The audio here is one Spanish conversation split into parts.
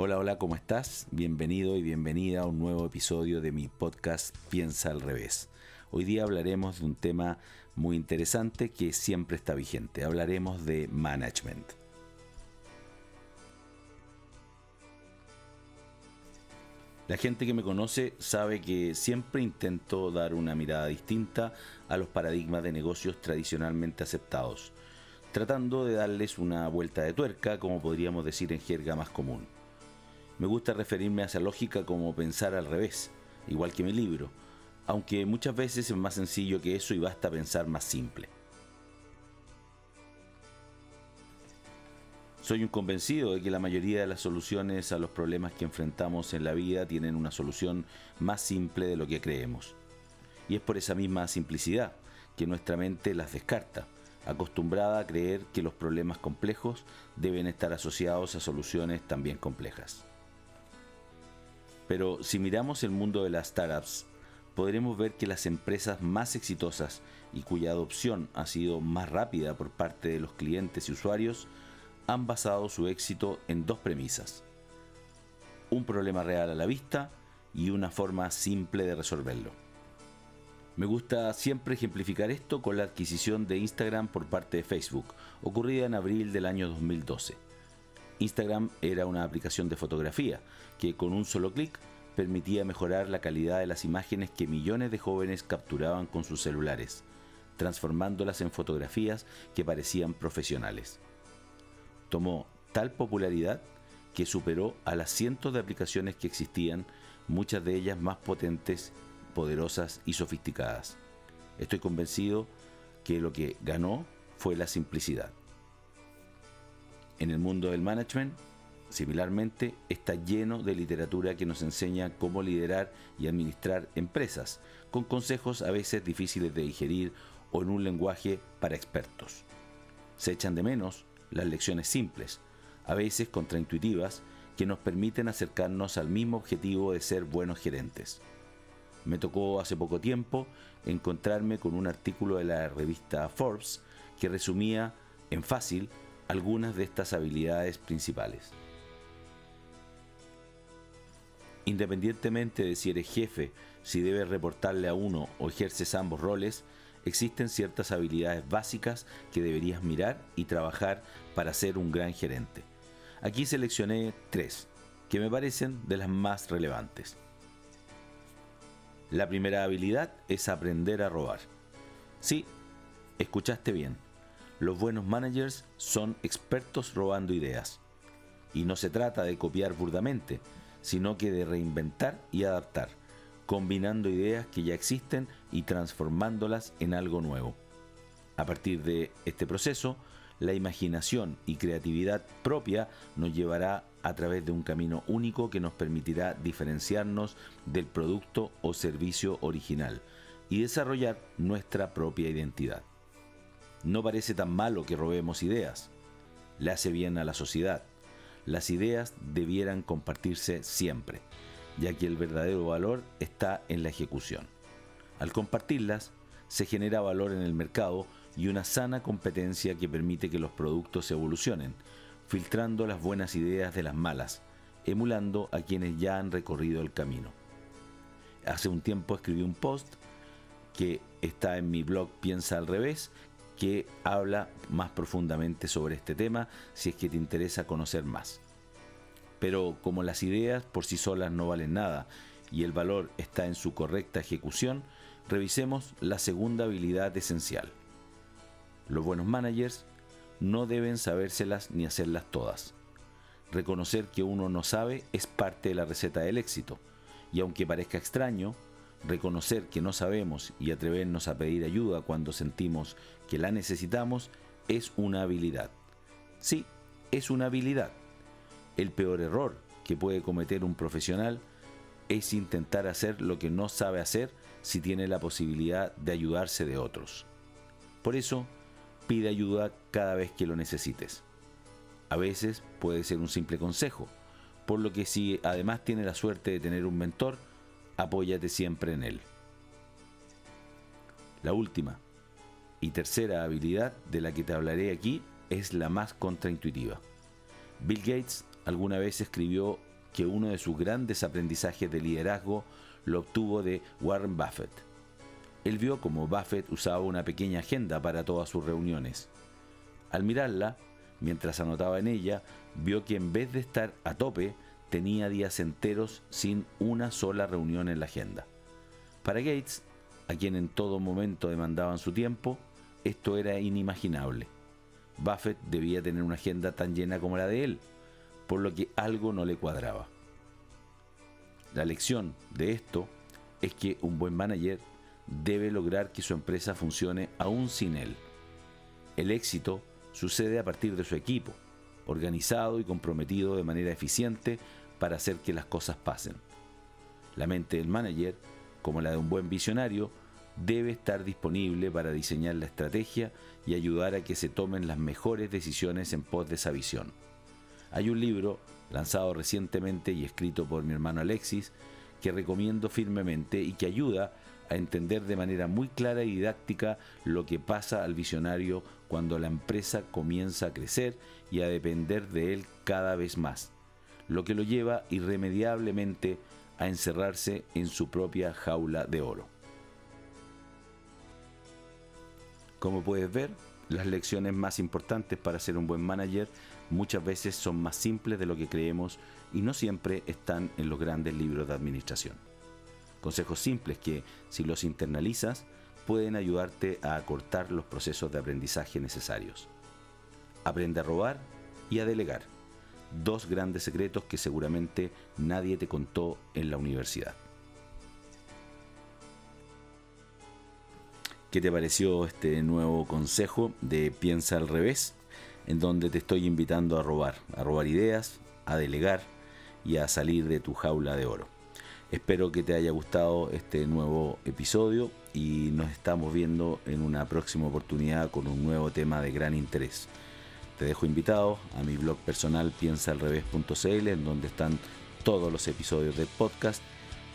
Hola, hola, ¿cómo estás? Bienvenido y bienvenida a un nuevo episodio de mi podcast Piensa al revés. Hoy día hablaremos de un tema muy interesante que siempre está vigente. Hablaremos de management. La gente que me conoce sabe que siempre intento dar una mirada distinta a los paradigmas de negocios tradicionalmente aceptados, tratando de darles una vuelta de tuerca, como podríamos decir en jerga más común. Me gusta referirme a esa lógica como pensar al revés, igual que mi libro, aunque muchas veces es más sencillo que eso y basta pensar más simple. Soy un convencido de que la mayoría de las soluciones a los problemas que enfrentamos en la vida tienen una solución más simple de lo que creemos. Y es por esa misma simplicidad que nuestra mente las descarta, acostumbrada a creer que los problemas complejos deben estar asociados a soluciones también complejas. Pero si miramos el mundo de las startups, podremos ver que las empresas más exitosas y cuya adopción ha sido más rápida por parte de los clientes y usuarios han basado su éxito en dos premisas. Un problema real a la vista y una forma simple de resolverlo. Me gusta siempre ejemplificar esto con la adquisición de Instagram por parte de Facebook, ocurrida en abril del año 2012. Instagram era una aplicación de fotografía que con un solo clic permitía mejorar la calidad de las imágenes que millones de jóvenes capturaban con sus celulares, transformándolas en fotografías que parecían profesionales tomó tal popularidad que superó a las cientos de aplicaciones que existían, muchas de ellas más potentes, poderosas y sofisticadas. Estoy convencido que lo que ganó fue la simplicidad. En el mundo del management, similarmente, está lleno de literatura que nos enseña cómo liderar y administrar empresas, con consejos a veces difíciles de digerir o en un lenguaje para expertos. Se echan de menos las lecciones simples, a veces contraintuitivas, que nos permiten acercarnos al mismo objetivo de ser buenos gerentes. Me tocó hace poco tiempo encontrarme con un artículo de la revista Forbes que resumía en fácil algunas de estas habilidades principales. Independientemente de si eres jefe, si debes reportarle a uno o ejerces ambos roles, existen ciertas habilidades básicas que deberías mirar y trabajar para ser un gran gerente. Aquí seleccioné tres, que me parecen de las más relevantes. La primera habilidad es aprender a robar. Sí, escuchaste bien. Los buenos managers son expertos robando ideas. Y no se trata de copiar burdamente, sino que de reinventar y adaptar combinando ideas que ya existen y transformándolas en algo nuevo. A partir de este proceso, la imaginación y creatividad propia nos llevará a través de un camino único que nos permitirá diferenciarnos del producto o servicio original y desarrollar nuestra propia identidad. No parece tan malo que robemos ideas. Le hace bien a la sociedad. Las ideas debieran compartirse siempre ya que el verdadero valor está en la ejecución. Al compartirlas, se genera valor en el mercado y una sana competencia que permite que los productos evolucionen, filtrando las buenas ideas de las malas, emulando a quienes ya han recorrido el camino. Hace un tiempo escribí un post que está en mi blog Piensa al revés, que habla más profundamente sobre este tema si es que te interesa conocer más. Pero como las ideas por sí solas no valen nada y el valor está en su correcta ejecución, revisemos la segunda habilidad esencial. Los buenos managers no deben sabérselas ni hacerlas todas. Reconocer que uno no sabe es parte de la receta del éxito, y aunque parezca extraño, reconocer que no sabemos y atrevernos a pedir ayuda cuando sentimos que la necesitamos es una habilidad. Sí, es una habilidad el peor error que puede cometer un profesional es intentar hacer lo que no sabe hacer si tiene la posibilidad de ayudarse de otros. Por eso, pide ayuda cada vez que lo necesites. A veces puede ser un simple consejo, por lo que si además tiene la suerte de tener un mentor, apóyate siempre en él. La última y tercera habilidad de la que te hablaré aquí es la más contraintuitiva. Bill Gates alguna vez escribió que uno de sus grandes aprendizajes de liderazgo lo obtuvo de Warren Buffett. Él vio cómo Buffett usaba una pequeña agenda para todas sus reuniones. Al mirarla, mientras anotaba en ella, vio que en vez de estar a tope, tenía días enteros sin una sola reunión en la agenda. Para Gates, a quien en todo momento demandaban su tiempo, esto era inimaginable. Buffett debía tener una agenda tan llena como la de él, por lo que algo no le cuadraba. La lección de esto es que un buen manager debe lograr que su empresa funcione aún sin él. El éxito sucede a partir de su equipo, organizado y comprometido de manera eficiente para hacer que las cosas pasen. La mente del manager, como la de un buen visionario, debe estar disponible para diseñar la estrategia y ayudar a que se tomen las mejores decisiones en pos de esa visión. Hay un libro lanzado recientemente y escrito por mi hermano Alexis que recomiendo firmemente y que ayuda a entender de manera muy clara y didáctica lo que pasa al visionario cuando la empresa comienza a crecer y a depender de él cada vez más, lo que lo lleva irremediablemente a encerrarse en su propia jaula de oro. Como puedes ver, las lecciones más importantes para ser un buen manager muchas veces son más simples de lo que creemos y no siempre están en los grandes libros de administración. Consejos simples que, si los internalizas, pueden ayudarte a acortar los procesos de aprendizaje necesarios. Aprende a robar y a delegar. Dos grandes secretos que seguramente nadie te contó en la universidad. ¿Qué te pareció este nuevo consejo de Piensa al revés? En donde te estoy invitando a robar, a robar ideas, a delegar y a salir de tu jaula de oro. Espero que te haya gustado este nuevo episodio y nos estamos viendo en una próxima oportunidad con un nuevo tema de gran interés. Te dejo invitado a mi blog personal piensaalrevés.cl en donde están todos los episodios del podcast,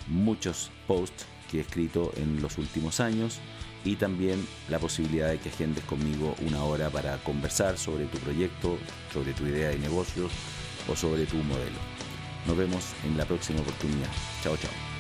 muchos posts que he escrito en los últimos años y también la posibilidad de que agendes conmigo una hora para conversar sobre tu proyecto, sobre tu idea de negocios o sobre tu modelo. Nos vemos en la próxima oportunidad. Chao, chao.